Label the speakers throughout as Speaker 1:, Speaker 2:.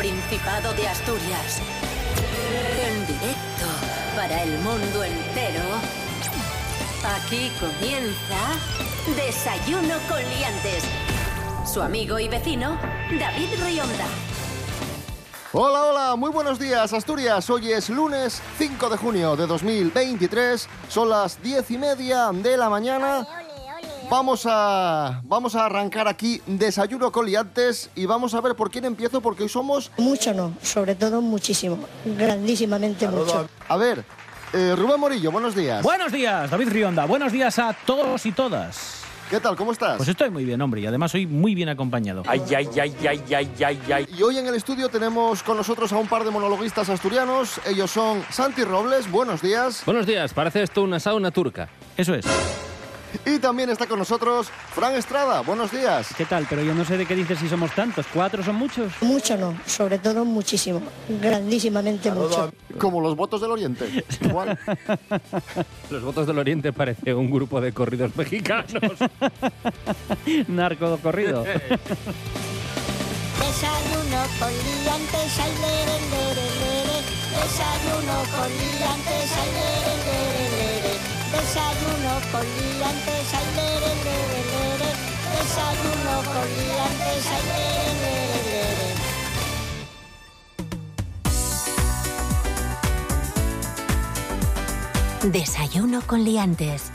Speaker 1: Principado de Asturias. En directo para el mundo entero. Aquí comienza Desayuno con Liantes. Su amigo y vecino, David Rionda.
Speaker 2: Hola, hola, muy buenos días Asturias. Hoy es lunes 5 de junio de 2023. Son las 10 y media de la mañana. Vamos a, vamos a arrancar aquí Desayuno con Liantes y vamos a ver por quién empiezo porque hoy somos...
Speaker 3: Mucho no, sobre todo muchísimo, grandísimamente mucho.
Speaker 2: A ver, eh, Rubén Morillo, buenos días.
Speaker 4: Buenos días, David Rionda. Buenos días a todos y todas.
Speaker 2: ¿Qué tal? ¿Cómo estás?
Speaker 4: Pues estoy muy bien, hombre, y además soy muy bien acompañado.
Speaker 5: Ay, ay, ay, ay, ay, ay, ay.
Speaker 2: Y hoy en el estudio tenemos con nosotros a un par de monologuistas asturianos. Ellos son Santi Robles, buenos días.
Speaker 6: Buenos días, parece esto una sauna turca.
Speaker 4: Eso es.
Speaker 2: Y también está con nosotros Fran Estrada, buenos días.
Speaker 7: ¿Qué tal? Pero yo no sé de qué dices si somos tantos. ¿Cuatro son muchos?
Speaker 3: Mucho no, sobre todo muchísimo, grandísimamente mucho.
Speaker 2: Como los votos del Oriente. Igual.
Speaker 6: Los votos del Oriente parece un grupo de corridos mexicanos.
Speaker 7: Narco corrido.
Speaker 8: Desayuno con liantes, ay, lere, lere, lere. Desayuno con liantes, ay, lere, lere, lere. Desayuno con liantes, ay, lere, lere, lere. Desayuno con liantes, ay, lere, lere, lere.
Speaker 1: Desayuno con Liantes.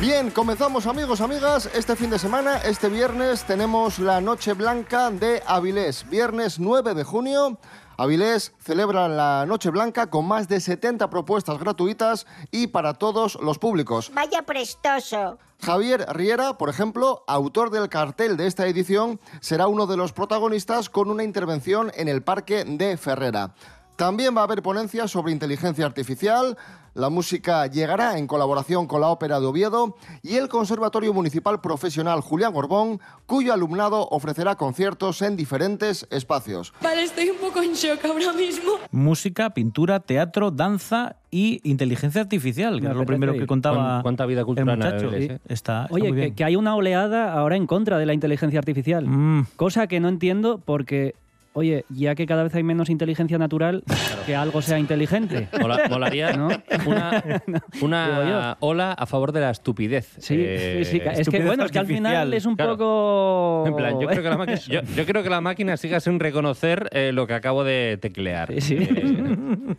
Speaker 2: Bien, comenzamos amigos, amigas. Este fin de semana, este viernes, tenemos la Noche Blanca de Avilés. Viernes 9 de junio. Avilés celebra la Noche Blanca con más de 70 propuestas gratuitas y para todos los públicos.
Speaker 8: Vaya prestoso.
Speaker 2: Javier Riera, por ejemplo, autor del cartel de esta edición, será uno de los protagonistas con una intervención en el Parque de Ferrera. También va a haber ponencias sobre inteligencia artificial, la música llegará en colaboración con la Ópera de Oviedo y el Conservatorio Municipal Profesional Julián Gorbón, cuyo alumnado ofrecerá conciertos en diferentes espacios.
Speaker 9: Vale, estoy un poco en shock ahora mismo.
Speaker 4: Música, pintura, teatro, danza y inteligencia artificial, que
Speaker 7: Me
Speaker 4: es lo primero que contaba
Speaker 6: ¿Cuán- cuánta vida
Speaker 4: el
Speaker 6: cultural
Speaker 4: muchacho.
Speaker 6: hay,
Speaker 4: Sí,
Speaker 6: eh?
Speaker 4: Está, está
Speaker 7: Oye,
Speaker 4: muy
Speaker 7: que,
Speaker 4: bien.
Speaker 7: que hay una oleada ahora en contra de la inteligencia artificial.
Speaker 4: Mm.
Speaker 7: Cosa que no entiendo porque, oye, ya que cada vez hay menos inteligencia natural, que algo sea inteligente.
Speaker 6: Mola- molaría
Speaker 7: ¿No?
Speaker 6: una, una ola a favor de la estupidez.
Speaker 7: Sí,
Speaker 6: Eh,
Speaker 7: sí, sí, es que bueno, es que al final es un
Speaker 6: claro.
Speaker 7: poco...
Speaker 6: En plan, yo creo, que la máquina, yo, yo creo que la máquina siga sin reconocer eh, lo que acabo de teclear.
Speaker 7: Sí, sí.
Speaker 6: Eh,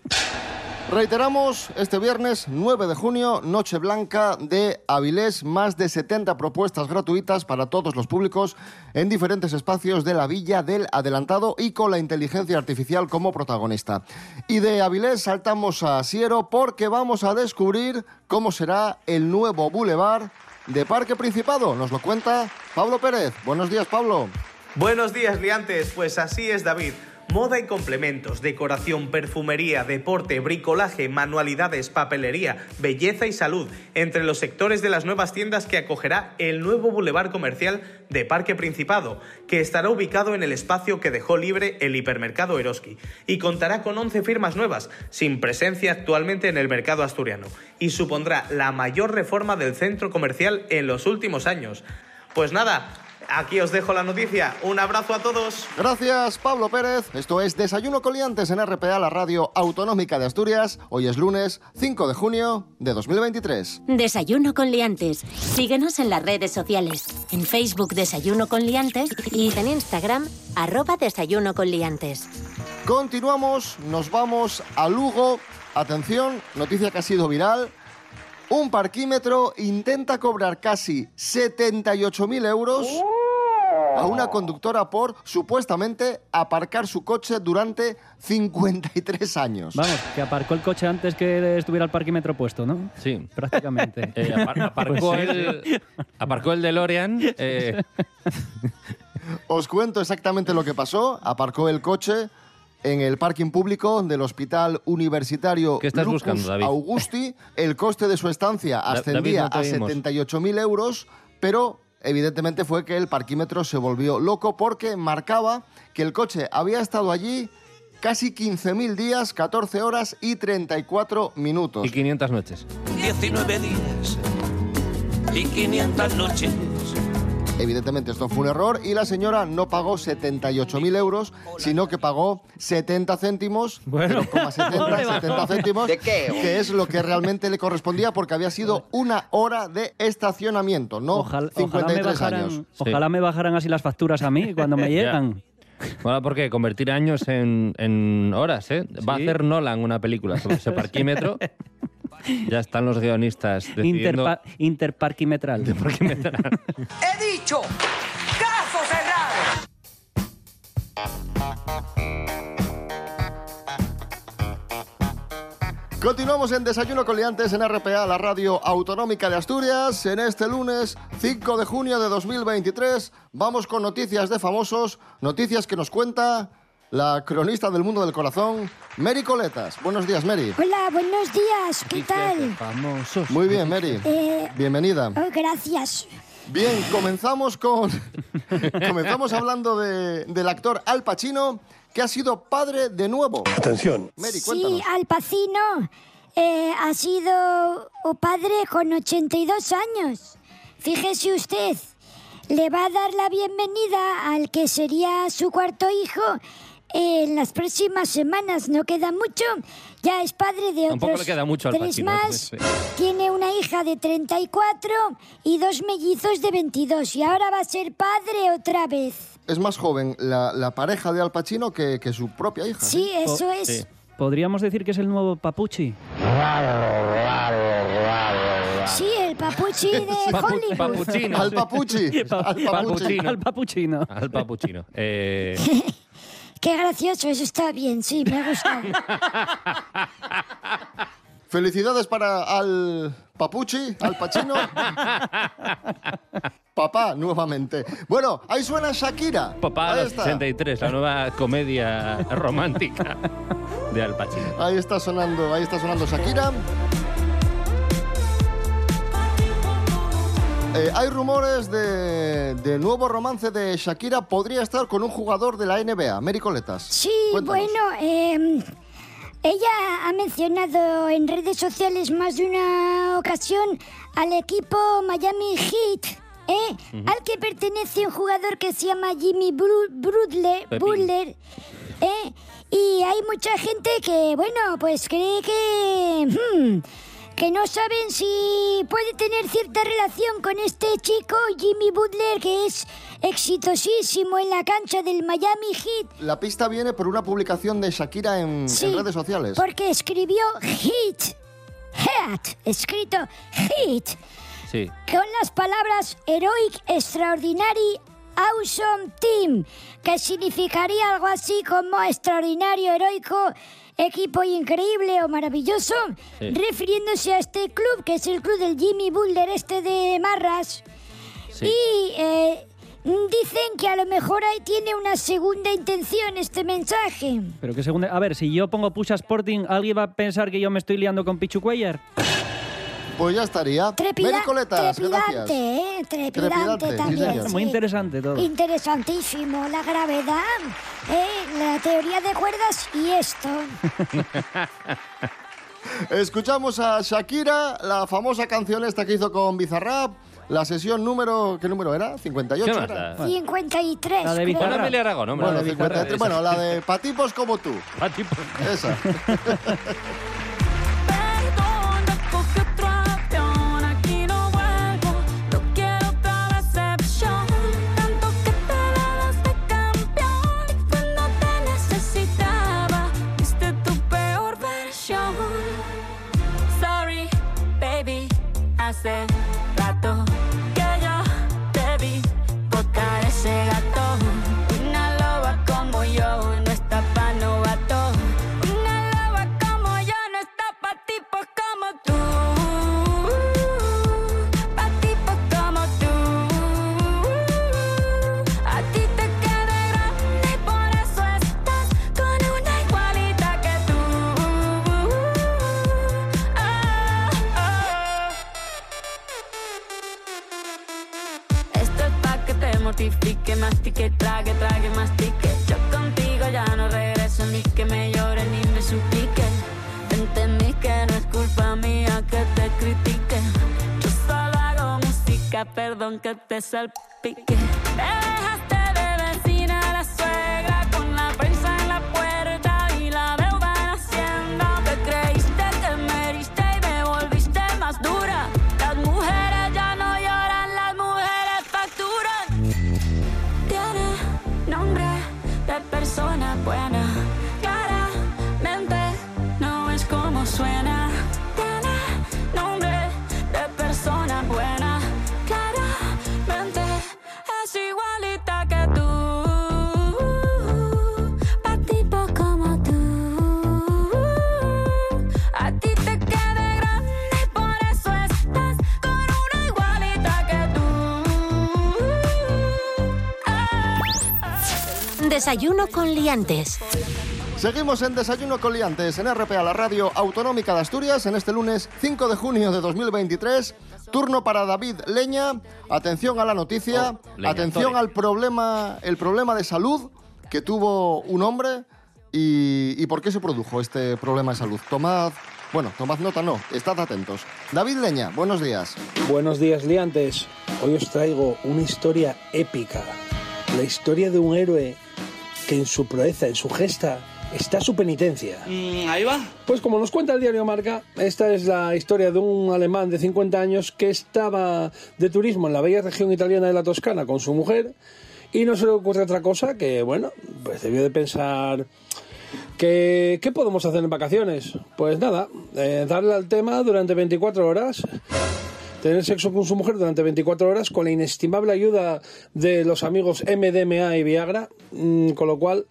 Speaker 2: Reiteramos, este viernes 9 de junio, Noche Blanca de Avilés, más de 70 propuestas gratuitas para todos los públicos en diferentes espacios de la Villa del Adelantado y con la inteligencia artificial como protagonista. Y de Avilés saltamos a Siero porque vamos a descubrir cómo será el nuevo boulevard de Parque Principado. Nos lo cuenta Pablo Pérez. Buenos días, Pablo.
Speaker 10: Buenos días, liantes. Pues así es, David. Moda y complementos, decoración, perfumería, deporte, bricolaje, manualidades, papelería, belleza y salud, entre los sectores de las nuevas tiendas que acogerá el nuevo bulevar comercial de Parque Principado, que estará ubicado en el espacio que dejó libre el hipermercado Eroski, y contará con 11 firmas nuevas, sin presencia actualmente en el mercado asturiano, y supondrá la mayor reforma del centro comercial en los últimos años. Pues nada, aquí os dejo la noticia. Un abrazo a todos.
Speaker 2: Gracias, Pablo Pérez. Esto es Desayuno Coliantes en RPA, la radio autonómica de Asturias. Hoy es lunes 5 de junio de 2023.
Speaker 1: Desayuno con Liantes. Síguenos en las redes sociales. En Facebook Desayuno con Liantes y en Instagram arroba Desayuno con Liantes.
Speaker 2: Continuamos, nos vamos a Lugo. Atención, noticia que ha sido viral. Un parquímetro intenta cobrar casi 78.000 euros a una conductora por supuestamente aparcar su coche durante 53 años.
Speaker 7: Vamos, que aparcó el coche antes que estuviera el parquímetro puesto, ¿no?
Speaker 6: sí.
Speaker 7: Prácticamente.
Speaker 6: Eh, apar- aparcó,
Speaker 7: Pues sí,
Speaker 6: el, aparcó el DeLorean. eh,
Speaker 2: Os cuento exactamente lo que pasó. Aparcó el coche en el parking público del Hospital Universitario
Speaker 6: ¿Qué estás
Speaker 2: Lucus
Speaker 6: buscando, David?
Speaker 2: Augusti. El coste de su estancia ascendía
Speaker 6: David, no
Speaker 2: a
Speaker 6: te oímos.
Speaker 2: 78.000 euros, pero evidentemente fue que el parquímetro se volvió loco porque marcaba que el coche había estado allí casi 15.000 días, 14 horas y 34 minutos.
Speaker 6: y 500 noches.
Speaker 11: 19 días y 500 noches.
Speaker 2: Evidentemente esto fue un error y la señora no pagó 78.000 euros, sino que pagó 70 céntimos,
Speaker 4: Bueno.
Speaker 2: 0,70, 70 céntimos, que es lo que realmente le correspondía porque había sido una hora de estacionamiento, no
Speaker 7: Ojalá, ojalá me
Speaker 2: 53
Speaker 7: bajaran,
Speaker 2: años.
Speaker 7: ojalá me bajaran así las facturas a mí cuando me llegan.
Speaker 6: Bueno, porque convertir años en, en horas, ¿eh? Va a hacer Nolan una película sobre ese parquímetro. ya están los guionistas decidiendo...
Speaker 7: Interpa- interparquimetral.
Speaker 6: Interparquimetral.
Speaker 11: He dicho, caso cerrado.
Speaker 2: Continuamos en Desayuno con Liantes en RPA, la radio autonómica de Asturias. En este lunes 5 de junio de 2023 vamos con noticias de famosos, noticias que nos cuenta la cronista del mundo del corazón, Mary Coletas. Buenos días, Mary.
Speaker 8: Hola, buenos días, ¿qué tal?
Speaker 7: Famosos.
Speaker 2: Muy bien, Mary.
Speaker 8: Eh,
Speaker 2: Bienvenida.
Speaker 8: oh, gracias.
Speaker 2: Bien, comenzamos con. comenzamos hablando de- del actor Al Pacino, que ha sido padre de nuevo.
Speaker 12: Atención.
Speaker 2: Mary, cuéntanos.
Speaker 8: Sí, Al Pacino eh, ha sido o padre con 82 años. Fíjese usted, le va a dar la bienvenida al que sería su cuarto hijo en las próximas semanas. No queda mucho. Ya es padre de
Speaker 6: Tampoco
Speaker 8: otros
Speaker 6: le queda mucho al
Speaker 8: tres
Speaker 6: Pacino,
Speaker 8: más.
Speaker 6: sí.
Speaker 8: Tiene una hija de 34 y dos mellizos de 22. Y ahora va a ser padre otra vez.
Speaker 2: Es más joven la, la pareja de Al Pacino que, que su propia hija.
Speaker 8: Sí, eso
Speaker 7: Oh,
Speaker 8: es.
Speaker 6: sí.
Speaker 7: ¿Podríamos decir que es el nuevo Papuchi?
Speaker 8: Sí, el papuchi de
Speaker 6: Papu-
Speaker 8: Hollywood.
Speaker 6: papuchino.
Speaker 2: Al Papuchi.
Speaker 7: Pa-
Speaker 2: Al Papuchi.
Speaker 6: Papuchino.
Speaker 7: Al Papuchino.
Speaker 6: Al papuchino. Eh,
Speaker 8: Qué gracioso, eso está bien, sí, me ha gustado.
Speaker 2: Felicidades para Al Papuchi, Al Pacino. Papá, nuevamente. Bueno, ahí suena Shakira.
Speaker 6: Papá
Speaker 2: ahí
Speaker 6: a los
Speaker 2: está.
Speaker 6: 63, la nueva comedia romántica de Al Pacino.
Speaker 2: Ahí está sonando, ahí está sonando Shakira. Eh, hay rumores de, de nuevo romance de Shakira. Podría estar con un jugador de la NBA, Mary Coletas.
Speaker 8: Sí,
Speaker 2: Cuéntanos.
Speaker 8: bueno, eh, ella ha mencionado en redes sociales más de una ocasión al equipo Miami Heat. ¿eh? Al que pertenece un jugador que se llama Jimmy Bru- Butler,
Speaker 6: Pepín.
Speaker 8: Butler, ¿eh? Y hay mucha gente que, bueno, pues cree que... hmm, que no saben si puede tener cierta relación con este chico, Jimmy Butler, que es exitosísimo en la cancha del Miami Heat.
Speaker 2: La pista viene por una publicación de Shakira en,
Speaker 8: Sí,
Speaker 2: en redes sociales.
Speaker 8: Porque escribió Heat, Heat, escrito Heat,
Speaker 6: Sí.
Speaker 8: con las palabras Heroic, Extraordinary, Awesome Team, que significaría algo así como extraordinario, heroico, equipo increíble o maravilloso,
Speaker 6: Sí.
Speaker 8: refiriéndose a este club, que es el club del Jimmy Butler, este de Marras.
Speaker 6: Sí.
Speaker 8: Y eh, dicen que a lo mejor ahí tiene una segunda intención este mensaje.
Speaker 7: Pero que segunda... A ver, si yo pongo Push Sporting, ¿alguien va a pensar que yo me estoy liando con Pichu Cuellar?
Speaker 2: Pues ya estaría.
Speaker 8: Trepida-
Speaker 2: Mary Coletas,
Speaker 8: trepidante,
Speaker 2: gracias.
Speaker 8: ¿eh? Trepidante, también.
Speaker 7: Muy interesante todo.
Speaker 8: Interesantísimo, la gravedad, ¿eh? la teoría de cuerdas y esto.
Speaker 2: Escuchamos a Shakira, la famosa canción esta que hizo con Bizarrap. La sesión número, ¿qué número era? 58
Speaker 6: ¿Qué más
Speaker 2: era.
Speaker 6: da?
Speaker 8: 53.
Speaker 7: La de. Bizarrap.
Speaker 6: Bueno, Aragón, hombre.
Speaker 2: Bueno,
Speaker 6: la de
Speaker 2: 53,
Speaker 6: Bizarrap,
Speaker 2: bueno, la de patipos como tú.
Speaker 6: tipo-
Speaker 2: Esa.
Speaker 9: hace rato que te salpique. Te
Speaker 1: Desayuno con liantes.
Speaker 2: Seguimos en Desayuno con Liantes en RPA, la radio autonómica de Asturias, en este lunes 5 de junio de 2023. Turno para David Leña. Atención a la noticia.
Speaker 5: Oh, Leña,
Speaker 2: atención
Speaker 5: Tore.
Speaker 2: al problema, el problema de salud que tuvo un hombre y, y por qué se produjo este problema de salud. Tomad, bueno, tomad nota, no, estad atentos. David Leña, buenos días.
Speaker 12: Buenos días, liantes. Hoy os traigo una historia épica. La historia de un héroe que en su proeza, en su gesta, está su penitencia.
Speaker 13: ahí va.
Speaker 12: Pues como nos cuenta el diario Marca, esta es la historia de un alemán de 50 años que estaba de turismo en la bella región italiana de la Toscana con su mujer y no se le ocurre otra cosa que, bueno, pues debió de pensar que, ¿qué podemos hacer en vacaciones? Pues nada, eh, darle al tema durante 24 horas, tener sexo con su mujer durante 24 horas con la inestimable ayuda de los amigos MDMA y Viagra, mm, con lo cual...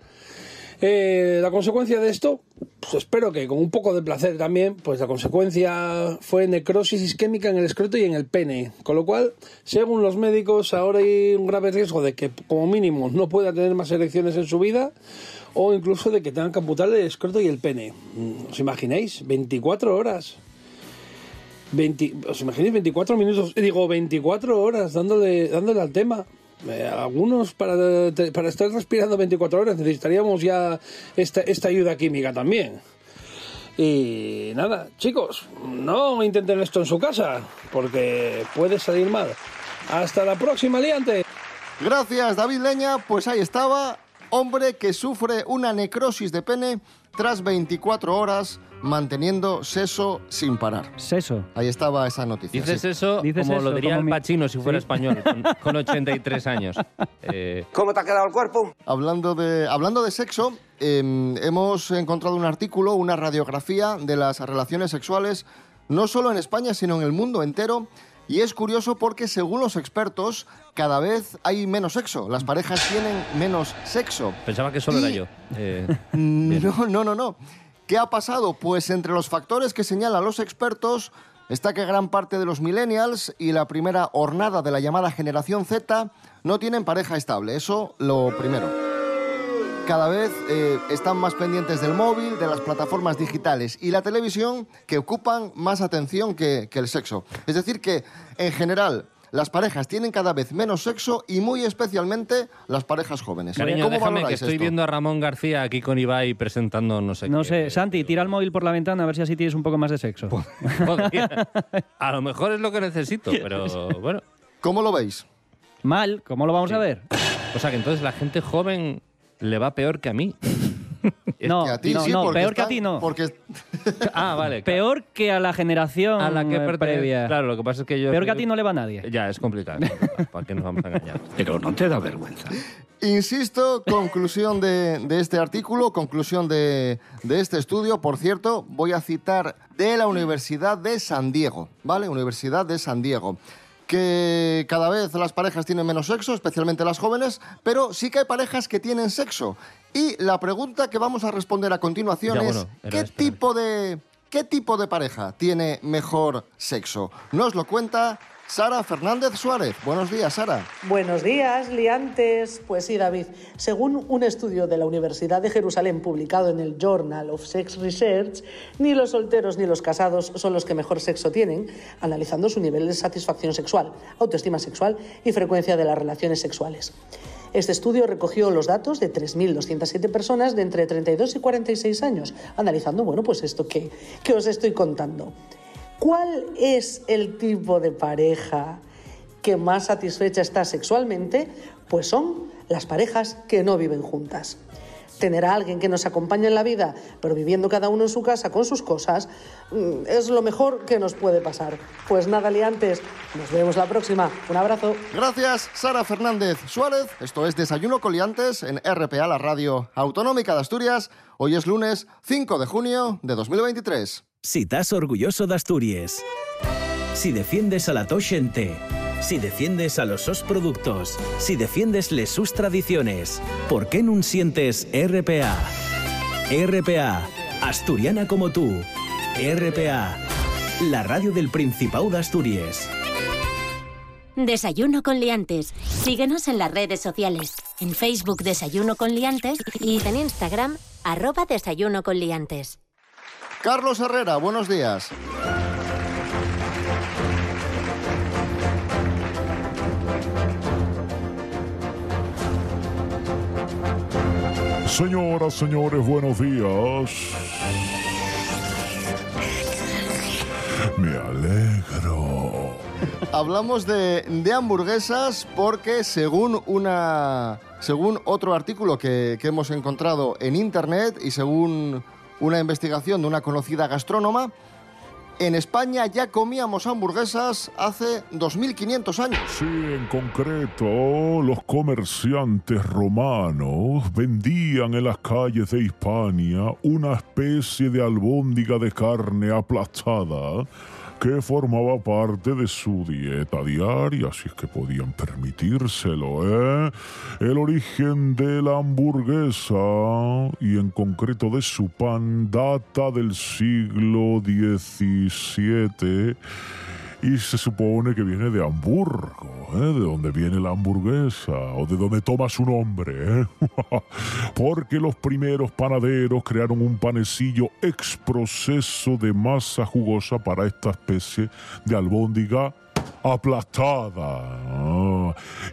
Speaker 12: Eh, la consecuencia de esto, pues espero que con un poco de placer también, pues la consecuencia fue necrosis isquémica en el escroto y en el pene. Con lo cual, según los médicos, ahora hay un grave riesgo de que como mínimo no pueda tener más erecciones en su vida o incluso de que tengan que amputarle el escroto y el pene. Mm, ¿Os imagináis? 24 horas. 20, ¿Os imagináis 24 minutos? Digo, 24 horas dándole, dándole al tema. Eh, algunos para, para estar respirando 24 horas necesitaríamos ya esta, esta ayuda química también. Y nada, chicos, no intenten esto en su casa, porque puede salir mal. Hasta la próxima, liante.
Speaker 2: Gracias, David Leña. Pues ahí estaba, hombre que sufre una necrosis de pene tras 24 horas manteniendo seso sin parar.
Speaker 7: Seso.
Speaker 2: Ahí estaba esa noticia.
Speaker 5: Dices
Speaker 2: sí.
Speaker 5: eso
Speaker 7: Dices
Speaker 5: como lo diría
Speaker 7: como
Speaker 5: el
Speaker 7: mi-
Speaker 5: Pachino si fuera
Speaker 7: Sí.
Speaker 5: español, con, con 83 años. Eh,
Speaker 13: ¿Cómo te ha quedado el cuerpo?
Speaker 2: Hablando de, hablando de sexo, eh, hemos encontrado un artículo, una radiografía de las relaciones sexuales, no solo en España, sino en el mundo entero. Y es curioso porque, según los expertos, cada vez hay menos sexo. Las parejas tienen menos sexo.
Speaker 5: pensaba que solo
Speaker 2: Y-
Speaker 5: era yo. Eh.
Speaker 2: No, no, no, no. ¿Qué ha pasado? Pues entre los factores que señalan los expertos está que gran parte de los millennials y la primera hornada de la llamada generación Z no tienen pareja estable. Eso lo primero. Cada vez eh, están más pendientes del móvil, de las plataformas digitales y la televisión que ocupan más atención que, que el sexo. Es decir, que en general las parejas tienen cada vez menos sexo y muy especialmente las parejas jóvenes.
Speaker 5: Cariño,
Speaker 2: ¿Cómo
Speaker 5: déjame que estoy
Speaker 2: esto?
Speaker 5: viendo a Ramón García aquí con Ibai presentando no sé
Speaker 7: No
Speaker 5: qué.
Speaker 7: sé, Santi, tira el móvil por la ventana a ver si así tienes un poco más de sexo.
Speaker 5: Podría. A lo mejor es lo que necesito, pero bueno.
Speaker 2: ¿Cómo lo veis?
Speaker 7: Mal, ¿cómo lo vamos a ver?
Speaker 5: O sea que entonces la gente joven le va peor que a mí.
Speaker 7: No,
Speaker 2: Que a ti
Speaker 7: no,
Speaker 2: sí,
Speaker 7: no,
Speaker 2: porque
Speaker 7: peor que a ti no.
Speaker 2: Porque
Speaker 5: Ah, vale. claro.
Speaker 7: Peor que a la generación
Speaker 5: a la que
Speaker 7: eh,
Speaker 5: pertenece-
Speaker 7: previa.
Speaker 5: Claro, lo que pasa es que yo.
Speaker 7: Peor que a ti no le va a nadie.
Speaker 5: Ya, es complicado. es complicado, ¿Para qué nos vamos a engañar?
Speaker 13: Pero no te da vergüenza.
Speaker 2: Insisto, conclusión de, de este artículo, conclusión de, de este estudio. Por cierto, voy a citar de la Universidad de San Diego, ¿vale? Universidad de San Diego. Que cada vez las parejas tienen menos sexo, especialmente las jóvenes, pero sí que hay parejas que tienen sexo. Y la pregunta que vamos a responder a continuación
Speaker 5: Ya,
Speaker 2: es:
Speaker 5: bueno,
Speaker 2: ¿qué tipo de qué tipo de pareja tiene mejor sexo? Nos lo cuenta Sara Fernández Suárez. Buenos días, Sara.
Speaker 14: Buenos días, liantes. Pues sí, David. Según un estudio de la Universidad de Jerusalén publicado en el Journal of Sex Research, ni los solteros ni los casados son los que mejor sexo tienen, analizando su nivel de satisfacción sexual, autoestima sexual y frecuencia de las relaciones sexuales. Este estudio recogió los datos de 3.207 personas de entre 32 y 46 años, analizando, bueno, pues esto que, que os estoy contando. ¿Cuál es el tipo de pareja
Speaker 15: que más satisfecha está sexualmente, pues son las parejas que no viven juntas. Tener a alguien que nos acompañe en la vida, pero viviendo cada uno en su casa con sus cosas, mm, es lo mejor que nos puede pasar. Pues nada, liantes, nos vemos la próxima. Un abrazo.
Speaker 2: Gracias, Sara Fernández Suárez. Esto es Desayuno Coliantes en RPA, la radio autonómica de Asturias. Hoy es lunes 5 de junio de 2023.
Speaker 16: Si estás orgulloso de Asturias. Si defiendes a la Toshente. Si defiendes a los sos productos. Si defiendes les sus tradiciones. ¿Por qué no sientes RPA? RPA. Asturiana como tú. RPA. La radio del Principado de Asturias.
Speaker 1: Desayuno con liantes. Síguenos en las redes sociales. En Facebook Desayuno con liantes y en Instagram arroba Desayuno con liantes.
Speaker 2: Carlos Herrera, buenos días.
Speaker 17: Señoras, señores, buenos días. Me alegro.
Speaker 2: Hablamos de, de hamburguesas porque según una según otro artículo que, que hemos encontrado en internet y según una investigación de una conocida gastrónoma, en España ya comíamos hamburguesas hace 2500 años.
Speaker 17: Sí, en concreto, los comerciantes romanos vendían en las calles de Hispania una especie de albóndiga de carne aplastada que formaba parte de su dieta diaria, así es que podían permitírselo, ¿eh? El origen de la hamburguesa y en concreto de su pan data del siglo Y se supone que viene de Hamburgo, ¿eh? de donde viene la hamburguesa o de donde toma su nombre, ¿eh? porque los primeros panaderos crearon un panecillo ex proceso de masa jugosa para esta especie de albóndiga aplastada.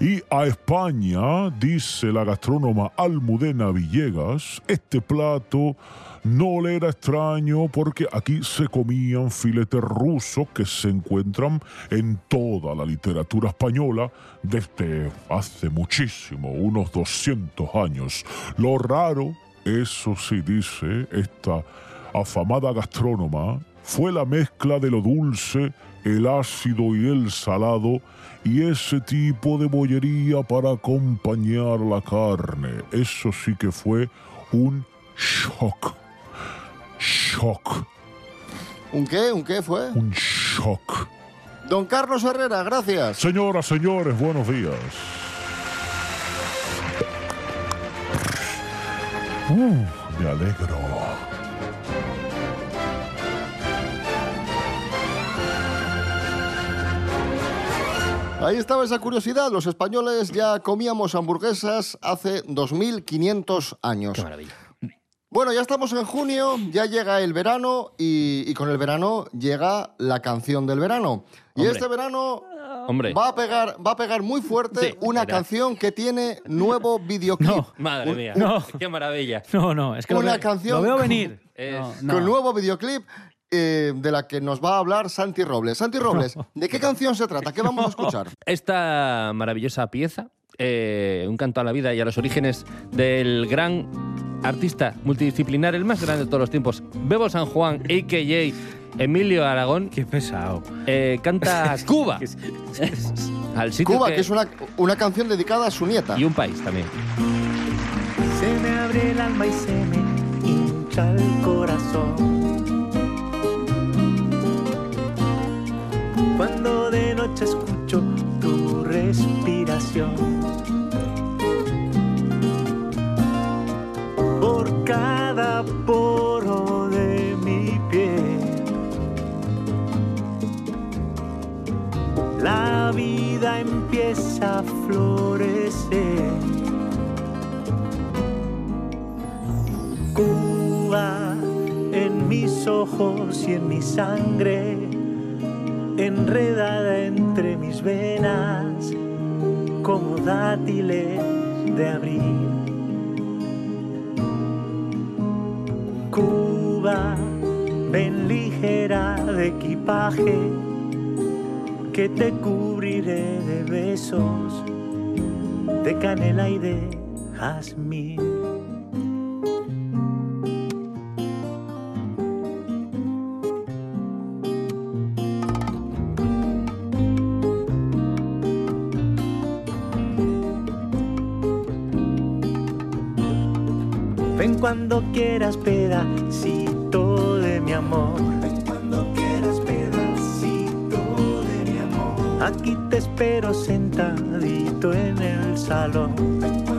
Speaker 17: Y a España, dice la gastrónoma Almudena Villegas, este plato no le era extraño porque aquí se comían filetes rusos que se encuentran en toda la literatura española desde hace muchísimo, unos 200 años. Lo raro, eso sí dice esta afamada gastrónoma, fue la mezcla de lo dulce, el ácido y el salado y ese tipo de bollería para acompañar la carne. Eso sí que fue un shock. Shock.
Speaker 2: ¿Un qué? ¿Un qué fue?
Speaker 17: Un shock.
Speaker 2: Don Carlos Herrera, gracias.
Speaker 17: Señoras, señores, buenos días. Uh, me alegro.
Speaker 2: Ahí estaba esa curiosidad. Los españoles ya comíamos hamburguesas hace 2500 años.
Speaker 6: Qué maravilla.
Speaker 2: Bueno, ya estamos en junio, ya llega el verano y, y con el verano llega la canción del verano. Y
Speaker 6: Hombre.
Speaker 2: este verano
Speaker 6: Hombre.
Speaker 2: va a pegar, va a pegar muy fuerte
Speaker 6: Sí,
Speaker 2: una canción que tiene nuevo videoclip.
Speaker 6: Madre
Speaker 2: Un-
Speaker 6: mía.
Speaker 7: No.
Speaker 6: Qué maravilla.
Speaker 7: No, no, es que lo
Speaker 2: Una
Speaker 7: veo-
Speaker 2: canción
Speaker 7: Lo veo
Speaker 2: con-
Speaker 7: venir.
Speaker 6: Es-
Speaker 7: No, no.
Speaker 2: Con nuevo videoclip eh, de la que nos va a hablar Santi Robles. Santi Robles, ¿de qué canción se trata? ¿Qué vamos a escuchar?
Speaker 6: Esta maravillosa pieza, eh, un canto a la vida y a los orígenes del gran artista multidisciplinar, el más grande de todos los tiempos, Bebo San Juan, a.k.a. Emilio Aragón.
Speaker 4: Qué pesado.
Speaker 6: eh, canta Cuba. Al sitio
Speaker 2: Cuba, que es una, una canción dedicada a su nieta.
Speaker 6: Y un país también.
Speaker 14: Se me abre el alma y se me hincha el corazón. Cuando de noche escucho tu respiración. Cada poro de mi piel. La vida empieza a florecer. Cuba en mis ojos y en mi sangre, enredada entre mis venas, como dátiles de abril. Cuba, ven ligera de equipaje, que te cubriré de besos, de canela y de jazmín. Quieras pedacito de mi amor. Cuando quieras pedacito de mi amor. Aquí te espero sentadito en el salón.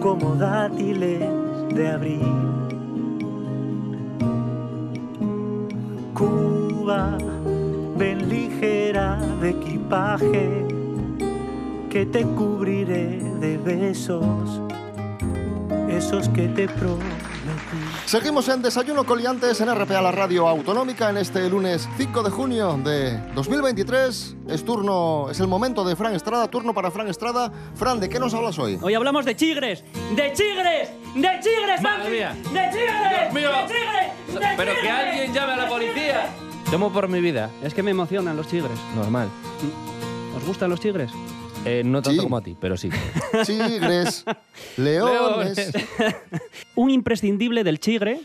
Speaker 14: Como dátiles de abril. Cuba, ven ligera de equipaje, que te cubriré de besos, esos que te prometí.
Speaker 2: Seguimos en Desayuno Coliantes en RPA, la radio autonómica, en este lunes 5 de junio de 2023. Es turno, es el momento de Fran Estrada, turno para Fran Estrada. Fran, ¿de qué nos hablas hoy?
Speaker 7: Hoy hablamos de chigres, de chigres, de chigres,
Speaker 6: Madre
Speaker 7: Santi,
Speaker 6: mía.
Speaker 7: de chigres,
Speaker 6: Dios mío.
Speaker 7: de chigres, de
Speaker 6: Pero que alguien llame a la policía. Temo por mi vida.
Speaker 7: Es que me emocionan los chigres.
Speaker 6: Normal.
Speaker 7: ¿Os gustan los chigres?
Speaker 6: Eh, no tanto
Speaker 2: Sí.
Speaker 6: como a ti, pero sí.
Speaker 2: Tigres, leones.
Speaker 7: Un imprescindible del chigre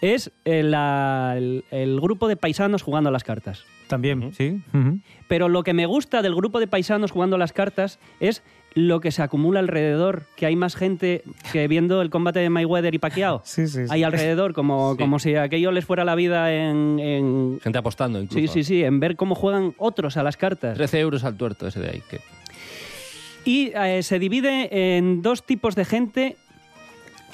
Speaker 7: es el, la- el- el grupo de paisanos jugando a las cartas.
Speaker 4: También, sí. Ujú.
Speaker 7: Pero lo que me gusta del grupo de paisanos jugando a las cartas es lo que se acumula alrededor, que hay más gente que viendo el combate de Mayweather y Pacquiao.
Speaker 4: Sí, sí, sí.
Speaker 7: Hay alrededor, como, como si aquello les fuera la vida en... en-
Speaker 6: Gente apostando incluso.
Speaker 7: Sí, sí, sí, en ver cómo juegan otros a las cartas.
Speaker 6: 13 euros al tuerto ese de ahí. Que...
Speaker 7: Y eh, se divide en dos tipos de gente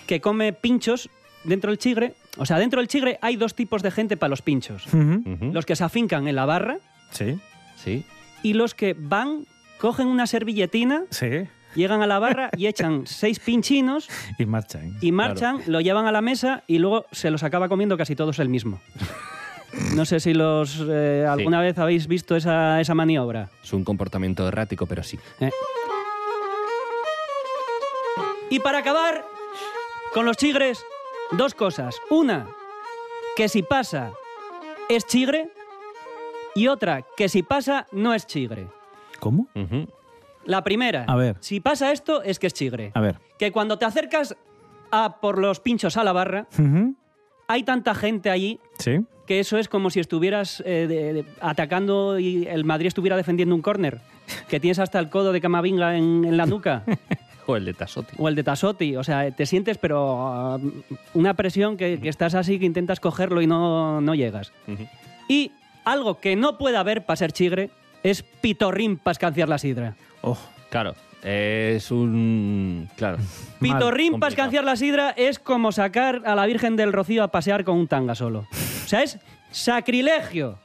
Speaker 7: que come pinchos dentro del chigre. O sea, dentro del chigre hay dos tipos de gente para los pinchos. Los que se afincan en la barra
Speaker 4: Sí.
Speaker 6: Sí.
Speaker 7: y los que van, cogen una servilletina,
Speaker 4: Sí.
Speaker 7: llegan a la barra y echan seis pinchinos
Speaker 4: Y marchan.
Speaker 7: y marchan, lo llevan a la mesa y luego se los acaba comiendo casi todos el mismo. No sé si los eh, alguna vez habéis visto esa, esa maniobra.
Speaker 6: Es un comportamiento errático, pero sí.
Speaker 7: Eh. Y para acabar con los chigres, dos cosas. Una, que si pasa es chigre. Y otra, que si pasa no es chigre.
Speaker 4: ¿Cómo?
Speaker 7: La primera,
Speaker 4: A ver.
Speaker 7: si pasa esto es que es chigre.
Speaker 4: A ver.
Speaker 7: Que cuando te acercas a por los pinchos a la barra, hay tanta gente allí
Speaker 4: Sí.
Speaker 7: que eso es como si estuvieras eh, de- de- atacando y el Madrid estuviera defendiendo un córner. Que tienes hasta el codo de Camavinga en, en la nuca.
Speaker 6: O el de Tasotti.
Speaker 7: O el de Tasotti. O sea, te sientes, pero ah, una presión que, que estás así, que intentas cogerlo y no, no llegas. Y algo que no puede haber para ser chigre es pitorrín para escanciar la sidra.
Speaker 4: Oh.
Speaker 6: Claro. Es un. Claro.
Speaker 7: Pitorrín para escanciar la sidra es como sacar a la Virgen del Rocío a pasear con un tanga solo. O sea, es sacrilegio.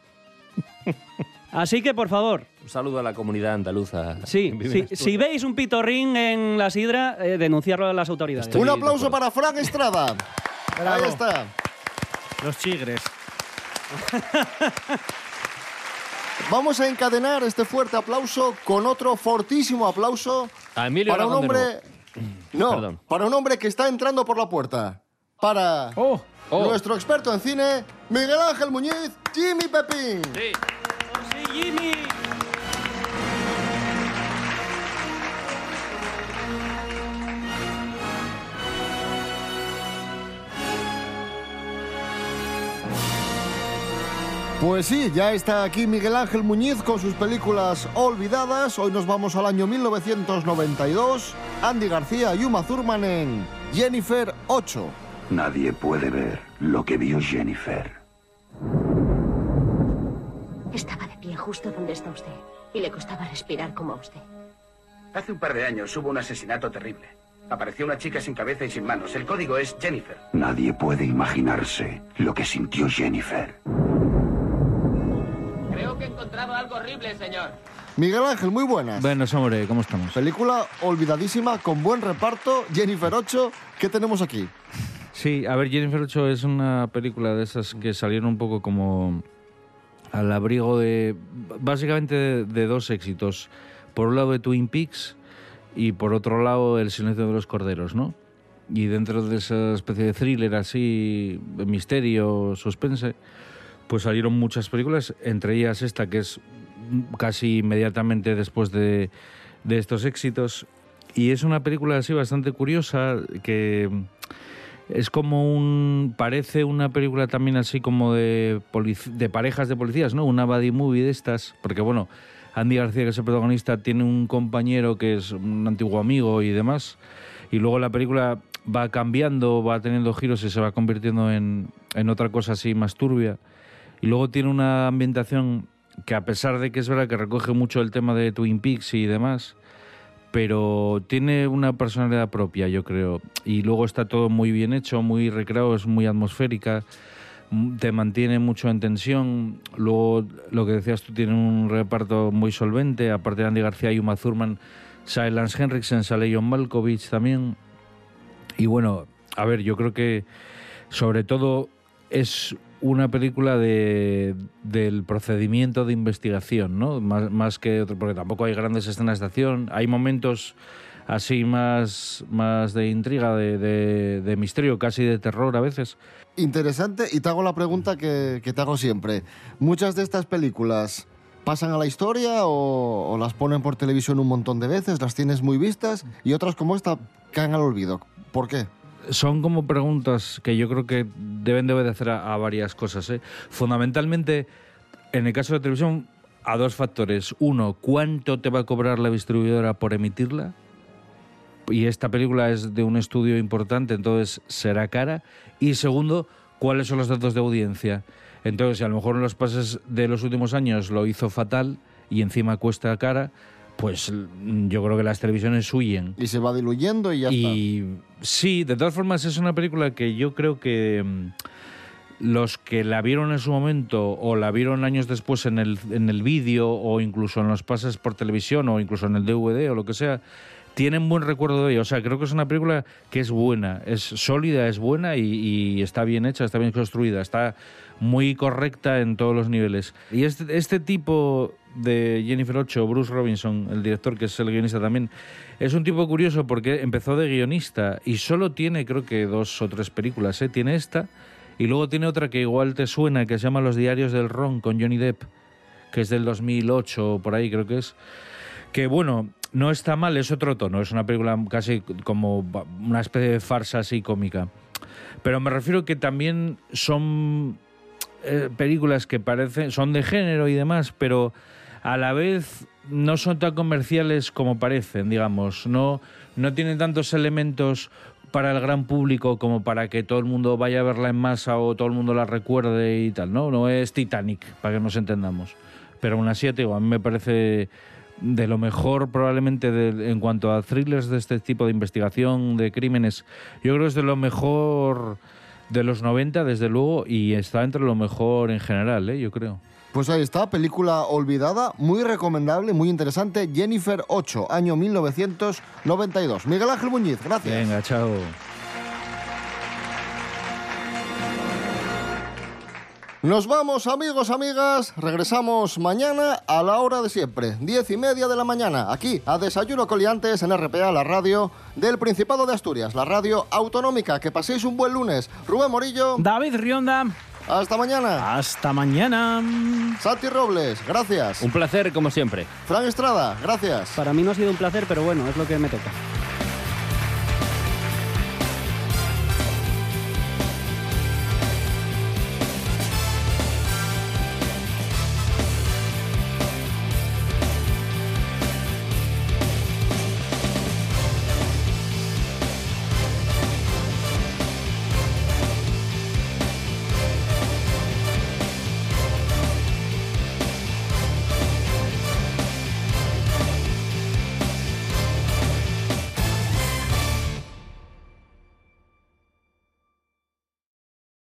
Speaker 7: Así que, por favor,
Speaker 6: Un saludo a la comunidad andaluza.
Speaker 7: sí, si, veis un pitorrín en la sidra, eh, denunciarlo a las autoridades.
Speaker 2: Un aplauso para Fran Estrada. Ahí está.
Speaker 4: Los chigres.
Speaker 2: Vamos a encadenar este fuerte aplauso con otro fortísimo aplauso
Speaker 6: A Emilio
Speaker 2: para un hombre. No,
Speaker 6: Perdón.
Speaker 2: para un hombre que está entrando por la puerta. Para
Speaker 6: Oh.
Speaker 2: nuestro experto en cine, Miguel Ángel Muñiz, Jimmy Pepín.
Speaker 6: Sí.
Speaker 7: Sí, Jimmy.
Speaker 2: Pues sí, ya está aquí Miguel Ángel Muñiz con sus películas olvidadas. Hoy nos vamos al año 1992. Andy García y Uma Thurman en Jennifer 8.
Speaker 13: Nadie puede ver lo que vio Jennifer.
Speaker 18: Estaba de pie justo donde está usted y le costaba respirar como a usted.
Speaker 19: Hace un par de años hubo un asesinato terrible. Apareció una chica sin cabeza y sin manos. El código es Jennifer.
Speaker 13: Nadie puede imaginarse lo que sintió Jennifer.
Speaker 20: Creo que he encontrado algo horrible, señor.
Speaker 2: Miguel Ángel, muy buenas.
Speaker 6: Buenas, hombre, ¿cómo estamos?
Speaker 2: Película olvidadísima, con buen reparto. Jennifer Ocho, ¿qué tenemos aquí?
Speaker 6: Sí, a ver, Jennifer 8 es una película de esas que salieron un poco como al abrigo de, básicamente de, de dos éxitos. Por un lado de Twin Peaks y por otro lado El silencio de los corderos, ¿no? Y dentro de esa especie de thriller así, de misterio, suspense, pues salieron muchas películas, entre ellas esta que es casi inmediatamente después de, de estos éxitos. Y es una película así bastante curiosa que es como un. Parece una película también así como de, de parejas de policías, ¿no? Una buddy movie de estas. Porque bueno, Andy García, que es el protagonista, tiene un compañero que es un antiguo amigo y demás. Y luego la película va cambiando, va teniendo giros y se va convirtiendo en, en otra cosa así más turbia. Y luego tiene una ambientación que a pesar de que es verdad que recoge mucho el tema de Twin Peaks y demás, pero tiene una personalidad propia, yo creo. Y luego está todo muy bien hecho, muy recreado, es muy atmosférica, te mantiene mucho en tensión. Luego, lo que decías tú, tiene un reparto muy solvente, aparte de Andy García y Uma Thurman, sale Lance Henriksen, sale John Malkovich también. Y bueno, a ver, yo creo que sobre todo es una película de, del procedimiento de investigación, ¿no? Más, más que otro, porque tampoco hay grandes escenas de acción. Hay momentos así más, más de intriga, de, misterio, casi de terror a veces.
Speaker 2: Interesante, y te hago la pregunta que, que te hago siempre. ¿Muchas de estas películas pasan a la historia o las ponen por televisión un montón de veces, las tienes muy vistas, y otras como esta caen al olvido? ¿Por qué?
Speaker 6: Son como preguntas que yo creo que deben de obedecer a, a varias cosas. ¿eh? Fundamentalmente, en el caso de televisión, a dos factores. Uno, ¿cuánto te va a cobrar la distribuidora por emitirla? Y esta película es de un estudio importante, entonces será cara. Y segundo, ¿cuáles son los datos de audiencia? Entonces, si a lo mejor en los pases de los últimos años lo hizo fatal y encima cuesta cara, pues mm, yo creo que las televisiones huyen.
Speaker 2: Y se va diluyendo y ya
Speaker 6: Y sí, de todas formas es una película que yo creo que mm, los que la vieron en su momento o la vieron años después en el, en el vídeo o incluso en los pases por televisión o incluso en el DVD o lo que sea, tienen buen recuerdo de ella. O sea, creo que es una película que es buena, es sólida, es buena y, y está bien hecha, está bien construida, está muy correcta en todos los niveles. Y este, este tipo de Jennifer Ocho, Bruce Robinson, el director que es el guionista también, es un tipo curioso porque empezó de guionista y solo tiene creo que dos o tres películas. ¿eh? Tiene esta y luego tiene otra que igual te suena que se llama Los Diarios del Ron con Johnny Depp, que es del 2008 o por ahí creo que es. Que bueno, no está mal, es otro tono, es una película casi como una especie de farsa así cómica. Pero me refiero que también son eh, películas que parecen, son de género y demás, pero a la vez no son tan comerciales como parecen, digamos. No, no tienen tantos elementos para el gran público como para que todo el mundo vaya a verla en masa o todo el mundo la recuerde y tal, ¿no? No es Titanic, para que nos entendamos. Pero aún así, a mí me parece de lo mejor probablemente de- en cuanto a thrillers de este tipo de investigación de crímenes. Yo creo que es de lo mejor de los 90, desde luego, y está entre lo mejor en general, ¿eh? yo creo.
Speaker 2: Pues ahí está, película olvidada, muy recomendable, muy interesante. Jennifer 8, año 1992. Miguel Ángel Muñiz, gracias.
Speaker 6: Venga, chao.
Speaker 2: Nos vamos, amigos, amigas. Regresamos mañana a la hora de siempre, diez y media de la mañana, aquí a Desayuno Coliantes en RPA, la radio del Principado de Asturias, la radio autonómica. Que paséis un buen lunes. Rubén Morillo.
Speaker 4: David Rionda.
Speaker 2: Hasta mañana.
Speaker 4: Hasta mañana.
Speaker 2: Santi Robles, gracias.
Speaker 6: Un placer, como siempre.
Speaker 2: Fran Estrada, gracias.
Speaker 7: Para mí no ha sido un placer, pero bueno, es lo que me toca.